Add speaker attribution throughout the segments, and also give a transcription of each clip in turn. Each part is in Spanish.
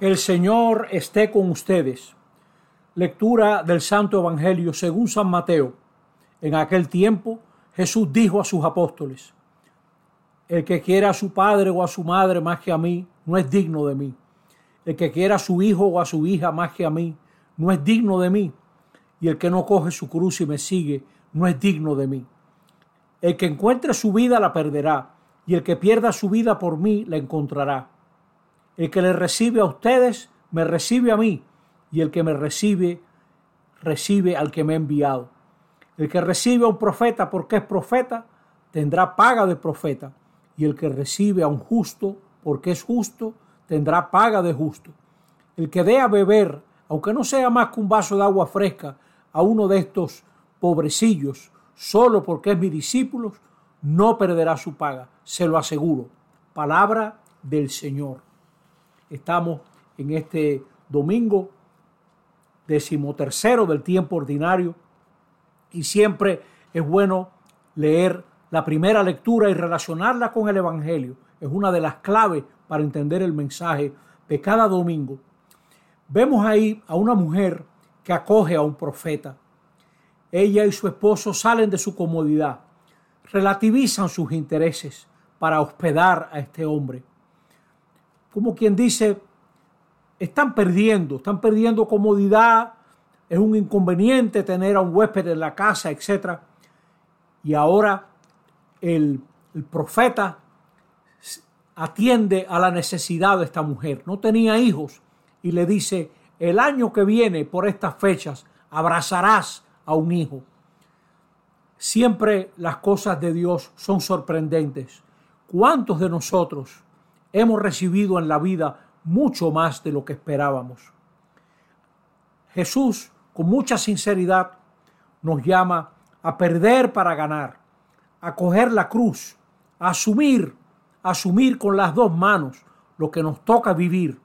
Speaker 1: El Señor esté con ustedes. Lectura del Santo Evangelio según San Mateo. En aquel tiempo Jesús dijo a sus apóstoles, El que quiera a su padre o a su madre más que a mí, no es digno de mí. El que quiera a su hijo o a su hija más que a mí, no es digno de mí. Y el que no coge su cruz y me sigue, no es digno de mí. El que encuentre su vida la perderá, y el que pierda su vida por mí la encontrará. El que le recibe a ustedes, me recibe a mí, y el que me recibe, recibe al que me ha enviado. El que recibe a un profeta porque es profeta, tendrá paga de profeta, y el que recibe a un justo porque es justo, tendrá paga de justo. El que dé a beber, aunque no sea más que un vaso de agua fresca, a uno de estos pobrecillos, solo porque es mi discípulo, no perderá su paga, se lo aseguro. Palabra del Señor. Estamos en este domingo decimotercero del tiempo ordinario y siempre es bueno leer la primera lectura y relacionarla con el Evangelio. Es una de las claves para entender el mensaje de cada domingo. Vemos ahí a una mujer que acoge a un profeta. Ella y su esposo salen de su comodidad, relativizan sus intereses para hospedar a este hombre como quien dice, están perdiendo, están perdiendo comodidad, es un inconveniente tener a un huésped en la casa, etc. Y ahora el, el profeta atiende a la necesidad de esta mujer. No tenía hijos y le dice, el año que viene, por estas fechas, abrazarás a un hijo. Siempre las cosas de Dios son sorprendentes. ¿Cuántos de nosotros hemos recibido en la vida mucho más de lo que esperábamos. Jesús, con mucha sinceridad, nos llama a perder para ganar, a coger la cruz, a asumir, a asumir con las dos manos lo que nos toca vivir.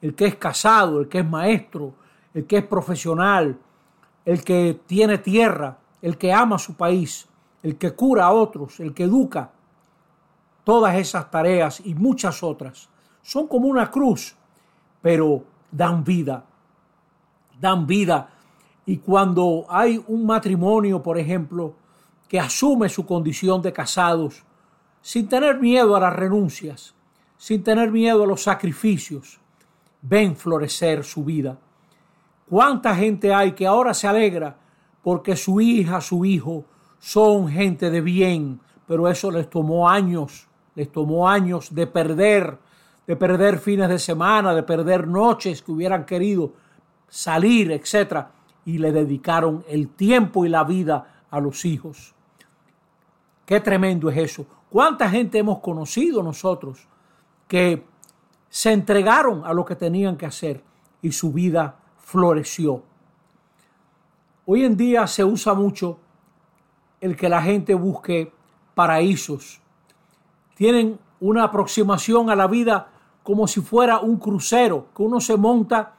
Speaker 1: El que es casado, el que es maestro, el que es profesional, el que tiene tierra, el que ama su país, el que cura a otros, el que educa, Todas esas tareas y muchas otras son como una cruz, pero dan vida, dan vida. Y cuando hay un matrimonio, por ejemplo, que asume su condición de casados, sin tener miedo a las renuncias, sin tener miedo a los sacrificios, ven florecer su vida. ¿Cuánta gente hay que ahora se alegra porque su hija, su hijo son gente de bien, pero eso les tomó años, les tomó años de perder, de perder fines de semana, de perder noches que hubieran querido salir, etc. Y le dedicaron el tiempo y la vida a los hijos. Qué tremendo es eso. ¿Cuánta gente hemos conocido nosotros que se entregaron a lo que tenían que hacer y su vida floreció? Hoy en día se usa mucho el que la gente busque paraísos tienen una aproximación a la vida como si fuera un crucero, que uno se monta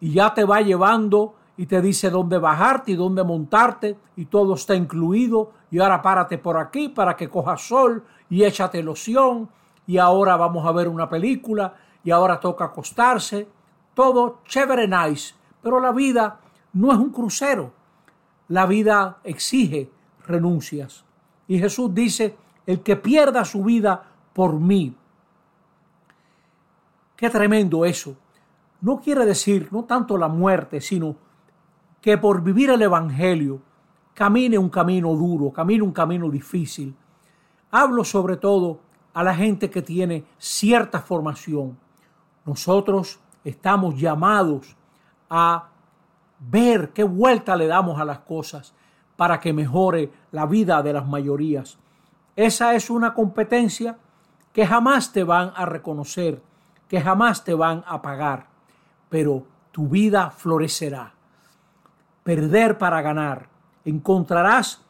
Speaker 1: y ya te va llevando y te dice dónde bajarte y dónde montarte y todo está incluido y ahora párate por aquí para que cojas sol y échate loción y ahora vamos a ver una película y ahora toca acostarse. Todo chévere, nice, pero la vida no es un crucero. La vida exige renuncias. Y Jesús dice, el que pierda su vida por mí. Qué tremendo eso. No quiere decir no tanto la muerte, sino que por vivir el Evangelio camine un camino duro, camine un camino difícil. Hablo sobre todo a la gente que tiene cierta formación. Nosotros estamos llamados a ver qué vuelta le damos a las cosas para que mejore la vida de las mayorías. Esa es una competencia que jamás te van a reconocer, que jamás te van a pagar, pero tu vida florecerá. Perder para ganar. Encontrarás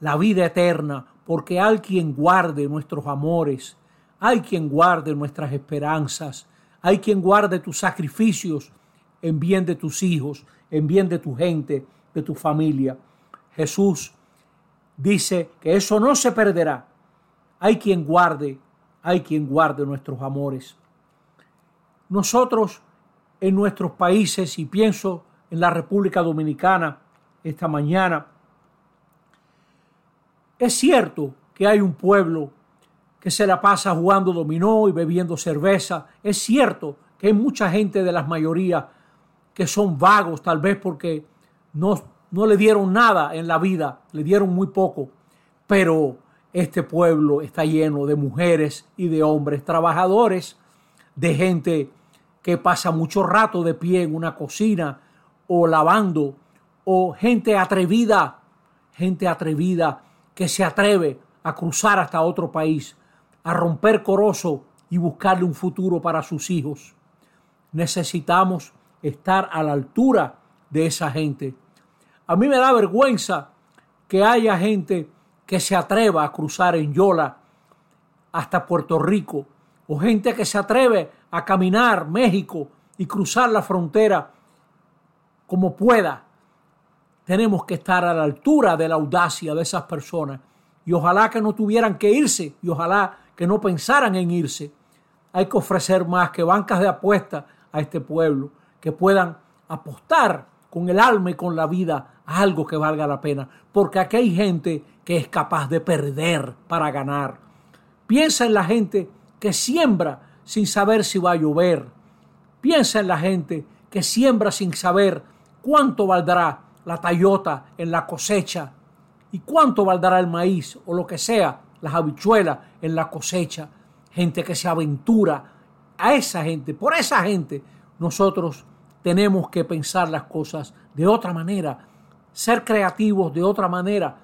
Speaker 1: la vida eterna, porque hay quien guarde nuestros amores, hay quien guarde nuestras esperanzas, hay quien guarde tus sacrificios en bien de tus hijos, en bien de tu gente, de tu familia. Jesús dice que eso no se perderá. Hay quien guarde, hay quien guarde nuestros amores. Nosotros en nuestros países y pienso en la República Dominicana esta mañana, es cierto que hay un pueblo que se la pasa jugando dominó y bebiendo cerveza. Es cierto que hay mucha gente de las mayorías que son vagos, tal vez porque no, no le dieron nada en la vida, le dieron muy poco. Pero este pueblo está lleno de mujeres y de hombres trabajadores, de gente que pasa mucho rato de pie en una cocina o lavando, o gente atrevida, gente atrevida que se atreve a cruzar hasta otro país, a romper corozo y buscarle un futuro para sus hijos. Necesitamos estar a la altura de esa gente. A mí me da vergüenza que haya gente que se atreva a cruzar en Yola hasta Puerto Rico, o gente que se atreve a caminar México y cruzar la frontera como pueda. Tenemos que estar a la altura de la audacia de esas personas y ojalá que no tuvieran que irse y ojalá que no pensaran en irse. Hay que ofrecer más que bancas de apuesta a este pueblo, que puedan apostar con el alma y con la vida algo que valga la pena, porque aquí hay gente que es capaz de perder para ganar. Piensa en la gente que siembra sin saber si va a llover. Piensa en la gente que siembra sin saber cuánto valdrá la tayota en la cosecha y cuánto valdrá el maíz o lo que sea, las habichuelas en la cosecha. Gente que se aventura a esa gente, por esa gente, nosotros tenemos que pensar las cosas de otra manera, ser creativos de otra manera.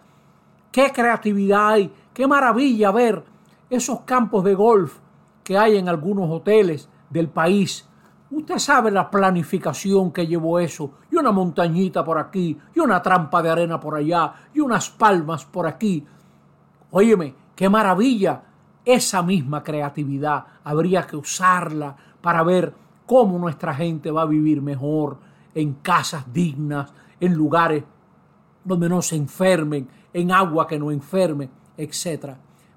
Speaker 1: Qué creatividad hay, qué maravilla ver esos campos de golf que hay en algunos hoteles del país. Usted sabe la planificación que llevó eso, y una montañita por aquí, y una trampa de arena por allá, y unas palmas por aquí. Óyeme, qué maravilla. Esa misma creatividad habría que usarla para ver cómo nuestra gente va a vivir mejor, en casas dignas, en lugares donde no se enfermen, en agua que no enferme, etc.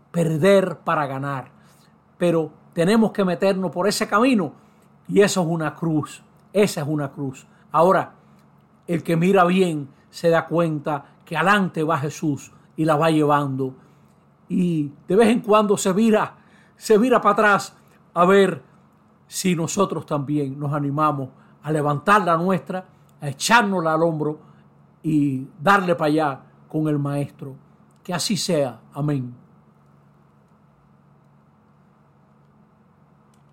Speaker 1: Perder para ganar. Pero tenemos que meternos por ese camino y eso es una cruz, esa es una cruz. Ahora, el que mira bien se da cuenta que adelante va Jesús y la va llevando y de vez en cuando se vira, se vira para atrás a ver si nosotros también nos animamos a levantar la nuestra, a echárnosla al hombro y darle para allá con el Maestro. Que así sea. Amén.